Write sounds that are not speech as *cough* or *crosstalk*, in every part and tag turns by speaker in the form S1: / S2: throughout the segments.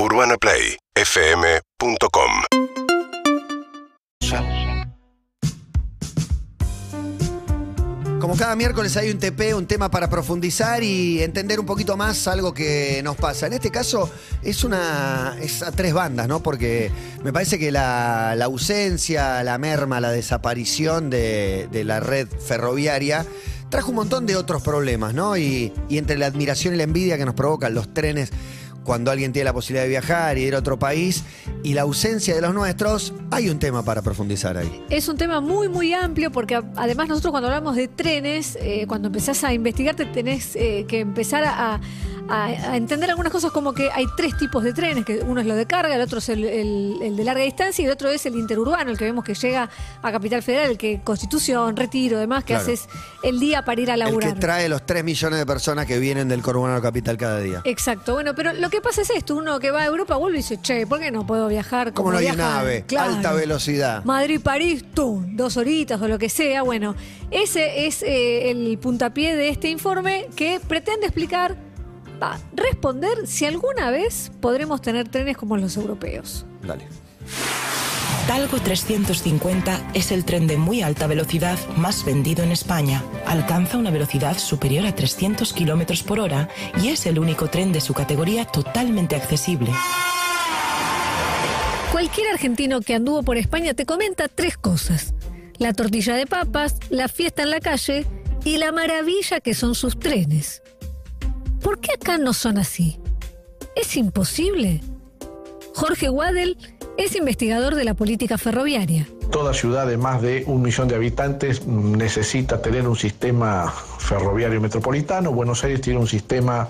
S1: UrbanaPlayFM.com
S2: Como cada miércoles hay un TP, un tema para profundizar y entender un poquito más algo que nos pasa. En este caso es una es a tres bandas, ¿no? Porque me parece que la, ausencia, la merma, la desaparición de, la red ferroviaria trajo un montón de otros problemas, ¿no? Y entre la admiración y la envidia que nos provocan los trenes cuando alguien tiene la posibilidad de viajar y ir a otro país y la ausencia de los nuestros, hay un tema para profundizar ahí.
S3: Es un tema muy, muy amplio porque además nosotros cuando hablamos de trenes, eh, cuando empezás a investigar te tenés eh, que empezar a, a- a entender algunas cosas como que hay tres tipos de trenes, que uno es lo de carga, el otro es el, el- el de larga distancia y el otro es el interurbano, el que vemos que llega a Capital Federal, el que Constitución, Retiro, demás, que
S2: Claro.
S3: haces el día para ir a
S2: El
S3: laburar.
S2: que trae los 3 millones de personas que vienen del conurbano capital cada día.
S3: Exacto, bueno, pero lo que pasa es esto, uno que va a Europa vuelve y dice, che, ¿por qué no puedo viajar?
S2: Como no hay nave,
S3: Claro.
S2: alta velocidad.
S3: Madrid-París, tú, dos horitas o lo que sea. Bueno, ese es eh, el puntapié de este informe que pretende explicar, va, responder si alguna vez podremos tener trenes como los europeos.
S2: Dale.
S4: Talgo 350 es el tren de muy alta velocidad más vendido en España. Alcanza una velocidad superior a 300 kilómetros por hora y es el único tren de su categoría totalmente accesible.
S3: Cualquier argentino que anduvo por España te comenta tres cosas. La tortilla de papas, la fiesta en la calle y la maravilla que son sus trenes. ¿Por qué acá no son así? ¿Es imposible? Jorge Wadel es investigador de la política ferroviaria.
S5: Toda ciudad de más de un millón de habitantes necesita tener un sistema ferroviario metropolitano. Buenos Aires tiene un sistema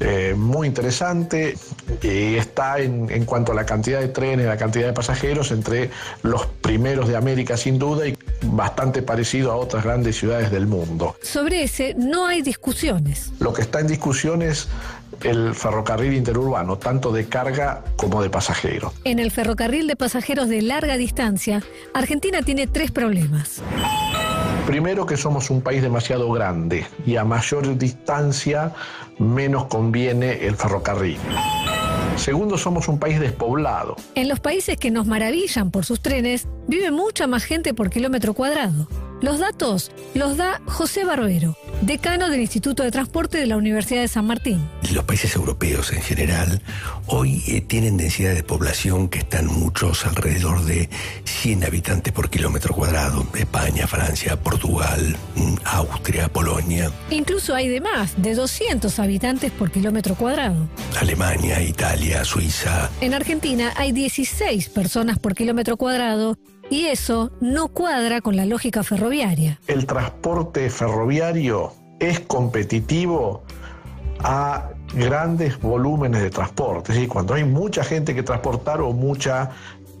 S5: eh, muy interesante y está en, en cuanto a la cantidad de trenes, la cantidad de pasajeros, entre los primeros de América sin duda y bastante parecido a otras grandes ciudades del mundo.
S3: Sobre ese no hay discusiones.
S5: Lo que está en discusión es el ferrocarril interurbano, tanto de carga como de pasajeros.
S3: En el ferrocarril de pasajeros de larga distancia, Argentina tiene tres problemas.
S5: Primero que somos un país demasiado grande y a mayor distancia menos conviene el ferrocarril. Segundo, somos un país despoblado.
S3: En los países que nos maravillan por sus trenes, vive mucha más gente por kilómetro cuadrado. Los datos los da José Barbero, decano del Instituto de Transporte de la Universidad de San Martín.
S6: Los países europeos en general hoy eh, tienen densidad de población que están muchos alrededor de 100 habitantes por kilómetro cuadrado. España, Francia, Portugal, mm, Austria, Polonia,
S3: Incluso hay de más, de 200 habitantes por kilómetro cuadrado.
S6: Alemania, Italia, Suiza.
S3: En Argentina hay 16 personas por kilómetro cuadrado y eso no cuadra con la lógica ferroviaria.
S5: El transporte ferroviario es competitivo a grandes volúmenes de transporte. Es decir, cuando hay mucha gente que transportar o mucha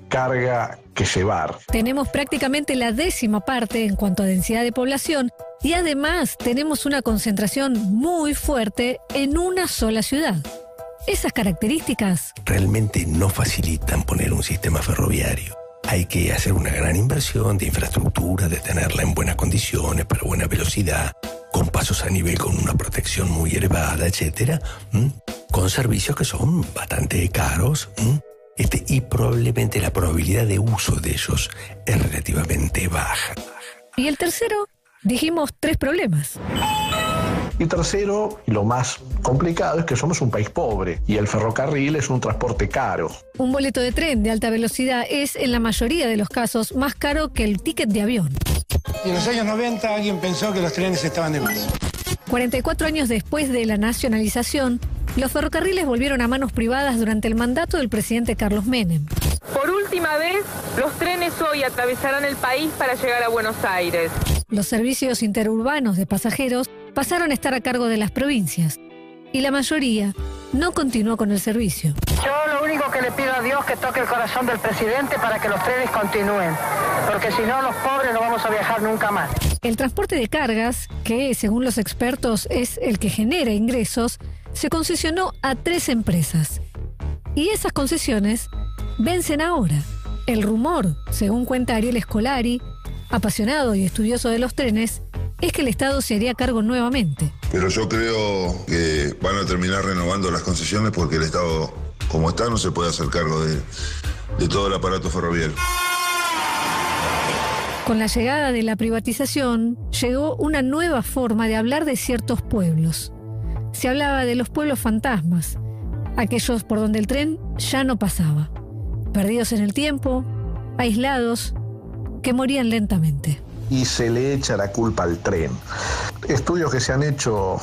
S5: carga que llevar.
S3: Tenemos prácticamente la décima parte en cuanto a densidad de población y además tenemos una concentración muy fuerte en una sola ciudad. Esas características
S6: realmente no facilitan poner un sistema ferroviario. Hay que hacer una gran inversión de infraestructura, de tenerla en buenas condiciones, para buena velocidad, con pasos a nivel, con una protección muy elevada, etcétera, ¿m? con servicios que son bastante caros. Este, y probablemente la probabilidad de uso de ellos es relativamente baja.
S3: y el tercero, dijimos tres problemas.
S5: Y tercero, y lo más complicado, es que somos un país pobre y el ferrocarril es un transporte caro.
S3: Un boleto de tren de alta velocidad es en la mayoría de los casos más caro que el ticket de avión.
S7: Y en los años 90 alguien pensó que los trenes estaban de más.
S3: 44 años después de la nacionalización, los ferrocarriles volvieron a manos privadas durante el mandato del presidente Carlos Menem.
S8: Por última vez, los trenes hoy atravesarán el país para llegar a Buenos Aires.
S3: Los servicios interurbanos de pasajeros pasaron a estar a cargo de las provincias y la mayoría no continuó con el servicio.
S9: Yo lo único que le pido a Dios que toque el corazón del presidente para que los trenes continúen, porque si no los pobres no vamos a viajar nunca más.
S3: El transporte de cargas, que según los expertos es el que genera ingresos, se concesionó a tres empresas. Y esas concesiones vencen ahora. El rumor, según cuenta Ariel Escolari, apasionado y estudioso de los trenes, es que el Estado se haría cargo nuevamente.
S10: Pero yo creo que van a terminar renovando las concesiones porque el Estado
S1: como está, no se puede hacer cargo de, de todo el aparato ferroviario.
S3: Con la llegada de la privatización, llegó una nueva forma de hablar de ciertos pueblos. Se hablaba de los pueblos fantasmas, aquellos por donde el tren ya no pasaba, perdidos en el tiempo, aislados, que morían lentamente.
S5: Y se le echa la culpa al tren. Estudios que se han hecho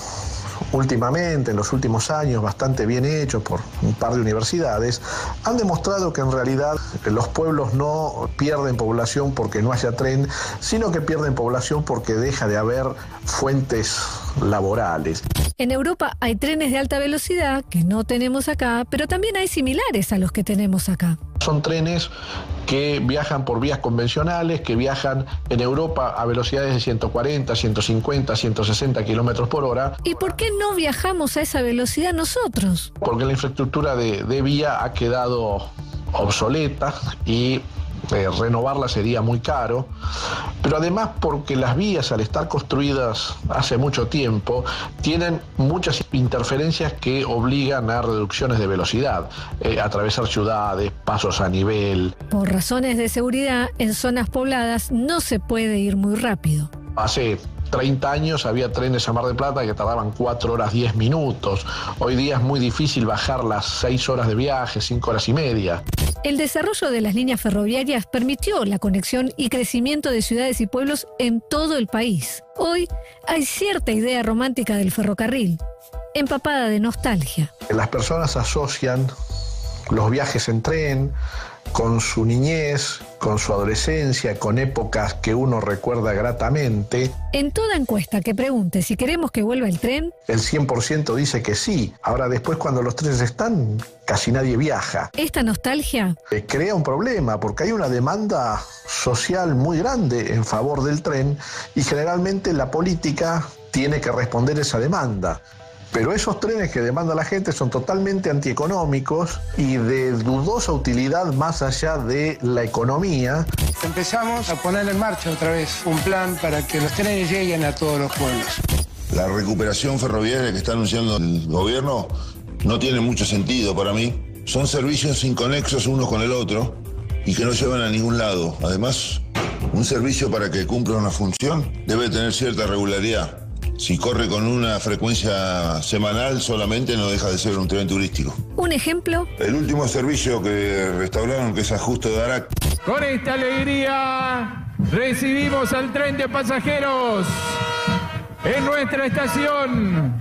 S5: últimamente, en los últimos años, bastante bien hechos por un par de universidades, han demostrado que en realidad los pueblos no pierden población porque no haya tren, sino que pierden población porque deja de haber fuentes laborales.
S3: En Europa hay trenes de alta velocidad que no tenemos acá, pero también hay similares a los que tenemos acá.
S5: Son trenes que viajan por vías convencionales, que viajan en Europa a velocidades de 140, 150, 160 kilómetros por hora.
S3: ¿Y por qué no viajamos a esa velocidad nosotros?
S5: Porque la infraestructura de, de vía ha quedado obsoleta y eh, renovarla sería muy caro, pero además porque las vías al estar construidas hace mucho tiempo tienen muchas interferencias que obligan a reducciones de velocidad, eh, atravesar ciudades, pasos a nivel.
S3: Por razones de seguridad, en zonas pobladas no se puede ir muy rápido.
S5: Hace 30 años había trenes a Mar del Plata que tardaban 4 horas 10 minutos. Hoy día es muy difícil bajar las 6 horas de viaje, 5 horas y media.
S3: El desarrollo de las líneas ferroviarias permitió la conexión y crecimiento de ciudades y pueblos en todo el país. Hoy hay cierta idea romántica del ferrocarril, empapada de nostalgia.
S5: Las personas asocian los viajes en tren con su niñez, con su adolescencia, con épocas que uno recuerda gratamente.
S3: En toda encuesta que pregunte si queremos que vuelva el tren,
S5: El 100% dice que sí. Ahora después cuando los trenes están, casi nadie viaja.
S3: esta nostalgia
S5: Eh, Crea un problema porque hay una demanda social muy grande en favor del tren y generalmente la política tiene que responder esa demanda. Pero esos trenes que demanda la gente son totalmente antieconómicos y de dudosa utilidad más allá de la economía.
S7: Empezamos a poner en marcha otra vez un plan para que los trenes lleguen a todos los pueblos.
S1: La recuperación ferroviaria que está anunciando el gobierno no tiene mucho sentido para mí. Son servicios inconexos uno con el otro y que no llevan a ningún lado. Además, un servicio para que cumpla una función debe tener cierta regularidad. Si corre con una frecuencia semanal solamente no deja de ser un tren turístico.
S3: Un ejemplo,
S1: El último servicio que restauraron, que es a Justo de Arac,
S10: Con esta alegría recibimos al tren de pasajeros en nuestra estación,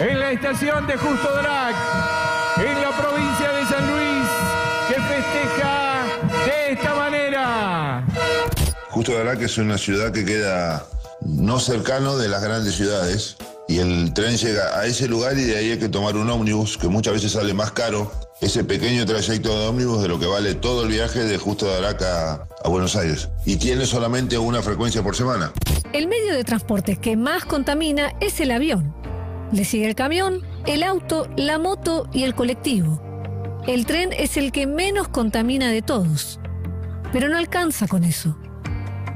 S10: en la estación de Justo Drac, en la provincia de San Luis, que festeja de esta manera.
S1: Justo de Arac es una ciudad que queda no cercano de las grandes ciudades y el tren llega a ese lugar y de ahí hay que tomar un ómnibus que muchas veces sale más caro ese pequeño trayecto de ómnibus de lo que vale todo el viaje de Justo de Arac a, Buenos Aires y tiene solamente una frecuencia por semana.
S3: el medio de transporte que más contamina es el avión. Le sigue el camión, el auto, la moto y el colectivo. El tren es el que menos contamina de todos. Pero no alcanza con eso.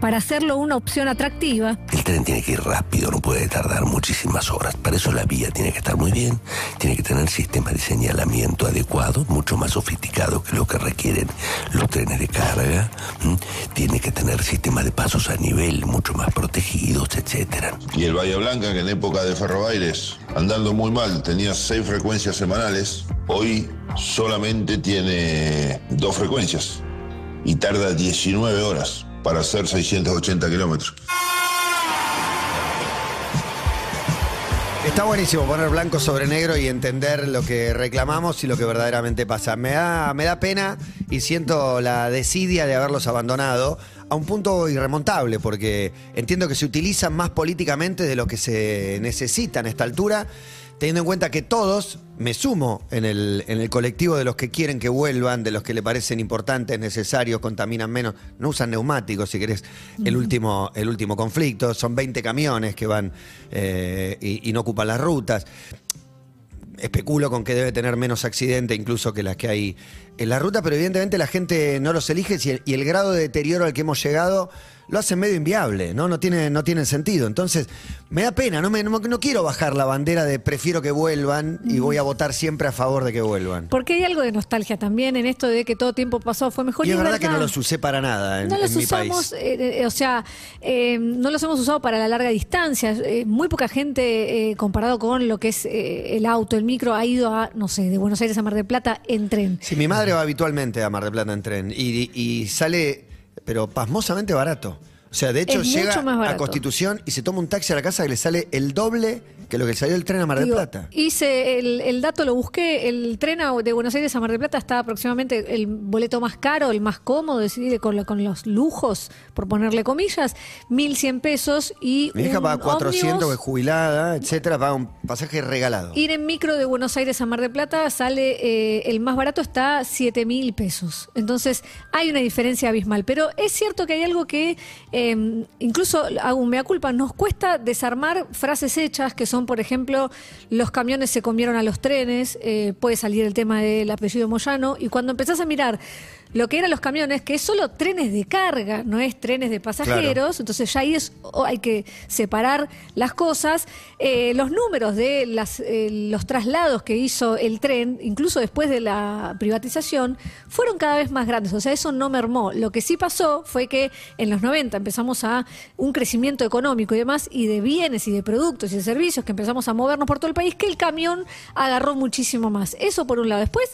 S3: Para hacerlo una opción atractiva,
S6: tren tiene que ir rápido, no puede tardar muchísimas horas. Para eso la vía tiene que estar muy bien, tiene que tener sistema de señalamiento adecuado, mucho más sofisticado que lo que requieren los trenes de carga. Tiene que tener sistemas de pasos a nivel mucho más protegidos, etcétera.
S1: Y el Bahía Blanca, que en época de Ferrobaires, andando muy mal, tenía seis frecuencias semanales, hoy solamente tiene dos frecuencias y tarda 19 horas para hacer 680 kilómetros.
S2: Está buenísimo poner blanco sobre negro y entender lo que reclamamos y lo que verdaderamente pasa. Me da, me da pena y siento la desidia de haberlos abandonado a un punto irremontable, porque entiendo que se utilizan más políticamente de lo que se necesita en esta altura, teniendo en cuenta que todos, me sumo en el, en el colectivo de los que quieren que vuelvan, de los que le parecen importantes, necesarios, contaminan menos, no usan neumáticos, si querés, el último, el último conflicto, son 20 camiones que van eh, y, y no ocupan las rutas. Especulo con que debe tener menos accidente incluso que las que hay en la ruta, pero evidentemente la gente no los elige y el, y el grado de deterioro al que hemos llegado lo hacen medio inviable, ¿no? No tiene, no tiene sentido. Entonces, me da pena, no, me, no, no quiero bajar la bandera de prefiero que vuelvan y voy a votar siempre a favor de que vuelvan.
S3: Porque hay algo de nostalgia también en esto de que todo tiempo pasado fue mejor.
S2: Y es verdad, que no los usé para nada en,
S3: no los
S2: en mi
S3: usamos,
S2: país.
S3: eh, eh, o sea, eh, no los hemos usado para la larga distancia. Eh, muy poca gente, eh, comparado con lo que es eh, el auto, el micro, ha ido a, no sé, de Buenos Aires a Mar del Plata en tren.
S2: Sí, mi madre habitualmente a Mar del Plata en tren y sale, pero pasmosamente barato. O sea, de hecho
S3: Es
S2: llega a. Constitución y se toma un taxi a la casa que le sale el doble que lo que salió el tren a Mar del
S3: Digo,
S2: Plata.
S3: Hice el, el dato, lo busqué. El tren de Buenos Aires a Mar del Plata está aproximadamente el boleto más caro, el más cómodo, decir, con, lo- con los lujos, por ponerle comillas, 1.100 pesos y.
S2: Mi hija paga 400, que es jubilada, etcétera, paga un pasaje regalado.
S3: Ir en micro de Buenos Aires a Mar del Plata sale, eh, el más barato está 7 mil pesos. Entonces hay una diferencia abismal. Pero es cierto que hay algo que, eh, incluso hago un mea culpa, nos cuesta desarmar frases hechas que son, por ejemplo, los camiones se comieron a los trenes, eh, puede salir el tema del apellido Moyano, y cuando empezás a mirar lo que eran los camiones, que es solo trenes de carga, no es trenes de pasajeros, entonces ya ahí es, hay que separar las cosas. Eh, los números de las, eh, los traslados que hizo el tren, incluso después de la privatización, fueron cada vez más grandes, o sea, eso no mermó. Lo que sí pasó fue que en los 90 empezamos a un crecimiento económico y demás, y de bienes y de productos y de servicios que empezamos a movernos por todo el país, que el camión agarró muchísimo más. Eso por un lado. Después,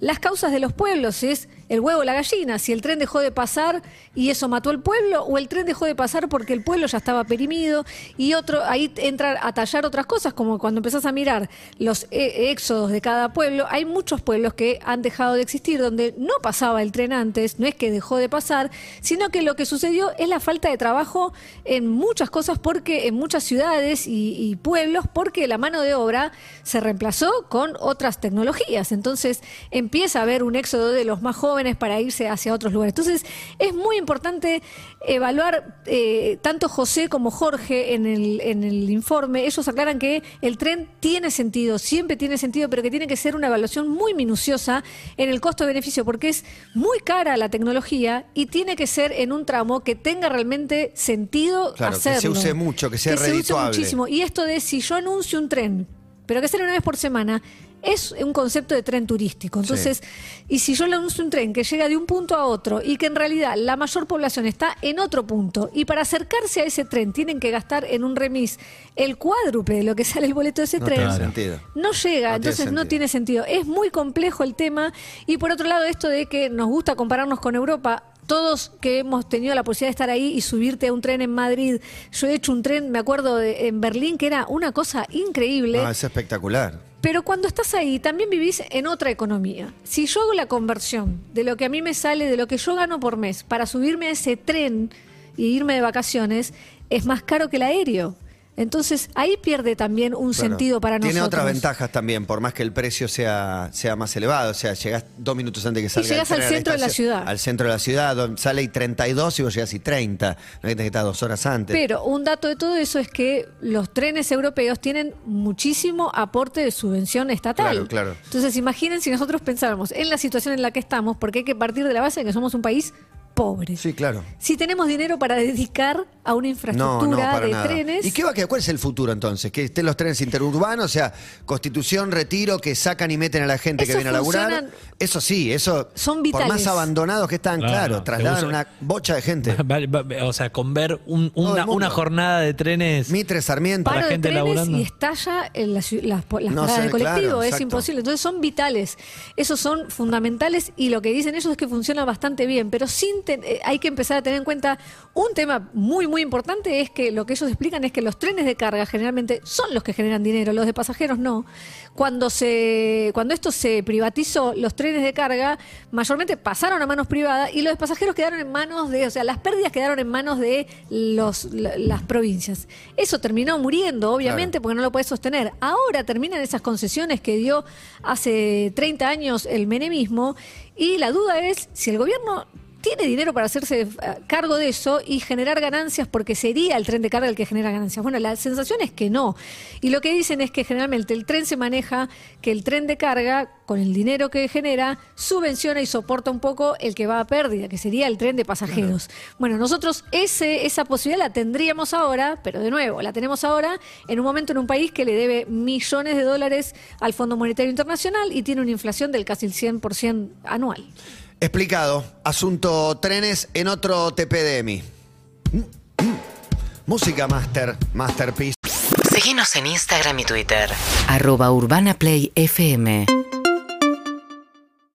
S3: las causas de los pueblos es el huevo la gallina, si el tren dejó de pasar y eso mató al pueblo, o el tren dejó de pasar porque el pueblo ya estaba perimido, y otro, ahí entra a tallar otras cosas, como cuando empezás a mirar los eh, éxodos de cada pueblo, hay muchos pueblos que han dejado de existir, donde no pasaba el tren antes, no es que dejó de pasar, sino que lo que sucedió es la falta de trabajo en muchas cosas, porque en muchas ciudades y, y pueblos, porque la mano de obra se reemplazó con otras tecnologías. Entonces empieza a haber un éxodo de los más jóvenes para irse hacia otros lugares. Entonces es muy importante evaluar, eh, tanto José como Jorge en el, en el informe, ellos aclaran que el tren tiene sentido, siempre tiene sentido, pero que tiene que ser una evaluación muy minuciosa en el costo-beneficio, porque es muy cara la tecnología y tiene que ser en un tramo que tenga realmente sentido
S2: Claro, que se
S3: hacerlo.
S2: use mucho, que sea
S3: se use
S2: redituable.
S3: muchísimo. Y esto de si yo anuncio un tren, pero que sale una vez por semana, es un concepto de tren turístico. Entonces, y si yo le anuncio un tren que llega de un punto a otro y que en realidad la mayor población está en otro punto, y para acercarse a ese tren tienen que gastar en un remis el cuádruple de lo que *laughs* sale el boleto de ese
S2: No
S3: tren,
S2: tiene sentido.
S3: no llega,
S2: No tiene
S3: entonces no
S2: sentido.
S3: tiene sentido. Es muy complejo el tema y por otro lado esto de que nos gusta compararnos con Europa. Todos que hemos tenido la posibilidad de estar ahí y subirte a un tren en Madrid, yo he hecho un tren, me acuerdo, de- en Berlín, que era una cosa increíble.
S2: No, es espectacular.
S3: Pero cuando estás ahí, también vivís en otra economía. Si yo hago la conversión de lo que a mí me sale, de lo que yo gano por mes, para subirme a ese tren y irme de vacaciones, es más caro que el aéreo. Entonces ahí pierde también un
S2: Claro.
S3: sentido para
S2: Tiene
S3: nosotros.
S2: otras ventajas también, por más que el precio sea, sea más elevado. O sea, llegás dos minutos antes que salga el
S3: llegás al centro de la ciudad.
S2: Al centro de la ciudad, donde sale y 32 y vos llegás y 30. No hay que estar dos horas antes.
S3: Pero un dato de todo eso es que los trenes europeos tienen muchísimo aporte de subvención estatal.
S2: Claro, claro.
S3: Entonces imaginen si nosotros pensáramos en la situación en la que estamos, porque hay que partir de la base de que somos un país pobre.
S2: Sí, claro.
S3: Si tenemos dinero para dedicar a una
S2: No,
S3: infraestructura
S2: no, para
S3: de
S2: nada.
S3: trenes.
S2: ¿Y qué va a quedar? ¿Cuál es el futuro entonces? Que estén los trenes interurbanos, o sea, constitución, retiro, que sacan y meten a la gente que viene a laburar. Eso sí, eso.
S3: Son
S2: Por
S3: vitales.
S2: más abandonados que están,
S11: Claro,
S2: claro, trasladan una bocha de gente. *laughs*
S11: O sea, con ver un- una, una jornada de trenes.
S2: Mitre, Sarmiento.
S11: para
S3: paro de
S11: gente
S3: trenes
S11: laburando.
S3: y estalla en las, las, las
S2: No sé,
S3: de colectivo,
S2: claro,
S3: es
S2: exacto.
S3: imposible. Entonces son vitales, esos son fundamentales y lo que dicen ellos es que funciona bastante bien, pero sin eh, hay que empezar a tener en cuenta un tema muy muy importante es que lo que ellos explican es que los trenes de carga generalmente son los que generan dinero, los de pasajeros no. Cuando se cuando esto se privatizó, los trenes de carga mayormente pasaron a manos privadas y los de pasajeros quedaron en manos de, o sea, las pérdidas quedaron en manos de los las provincias. Eso terminó muriendo, obviamente, porque no lo puede sostener. Ahora terminan esas concesiones que dio hace 30 años el menemismo y la duda es si el gobierno tiene dinero para hacerse eh, cargo de eso y generar ganancias porque sería el tren de carga el que genera ganancias. Bueno, la sensación es que no. Y lo que dicen es que generalmente el tren se maneja, que el tren de carga, con el dinero que genera, subvenciona y soporta un poco el que va a pérdida, que sería el tren de pasajeros. Bueno, nosotros ese, esa posibilidad la tendríamos ahora, pero de nuevo, la tenemos ahora en un momento en un país que le debe millones de dólares al Fondo Monetario Internacional y tiene una inflación del casi el 100% anual.
S2: Explicado. Asunto trenes en otro TPDMI. Mm. Música Master, Masterpiece.
S12: Seguinos en Instagram y Twitter. Arroba Urbana Play FM.